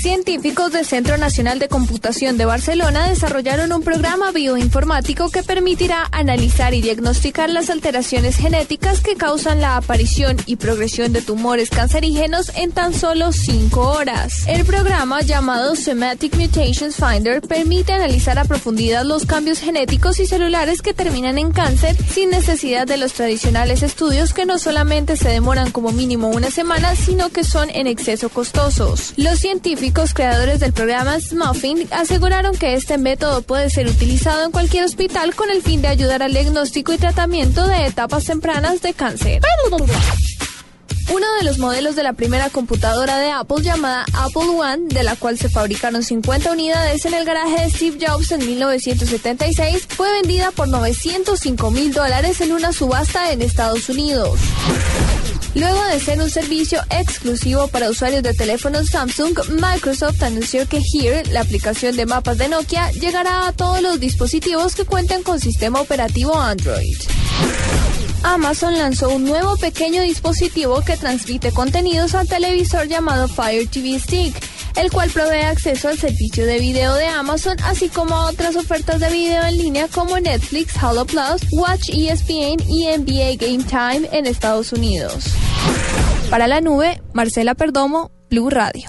Científicos del Centro Nacional de Computación de Barcelona desarrollaron un programa bioinformático que permitirá analizar y diagnosticar las alteraciones genéticas que causan la aparición y progresión de tumores cancerígenos en tan solo 5 horas. El programa llamado Somatic Mutations Finder permite analizar a profundidad los cambios genéticos y celulares que terminan en cáncer sin necesidad de los tradicionales estudios que no solamente se demoran como mínimo una semana, sino que son en exceso costosos. Los científicos creadores del programa Smuffing aseguraron que este método puede ser utilizado en cualquier hospital con el fin de ayudar al diagnóstico y tratamiento de etapas tempranas de cáncer. Uno de los modelos de la primera computadora de Apple llamada Apple One, de la cual se fabricaron 50 unidades en el garaje de Steve Jobs en 1976, fue vendida por 905 mil dólares en una subasta en Estados Unidos. Luego de ser un servicio exclusivo para usuarios de teléfonos Samsung, Microsoft anunció que Here, la aplicación de mapas de Nokia, llegará a todos los dispositivos que cuenten con sistema operativo Android. Amazon lanzó un nuevo pequeño dispositivo que transmite contenidos al televisor llamado Fire TV Stick, el cual provee acceso al servicio de video de Amazon, así como a otras ofertas de video en línea como Netflix, Halo Plus, Watch ESPN y NBA Game Time en Estados Unidos. Para la nube, Marcela Perdomo, Blue Radio.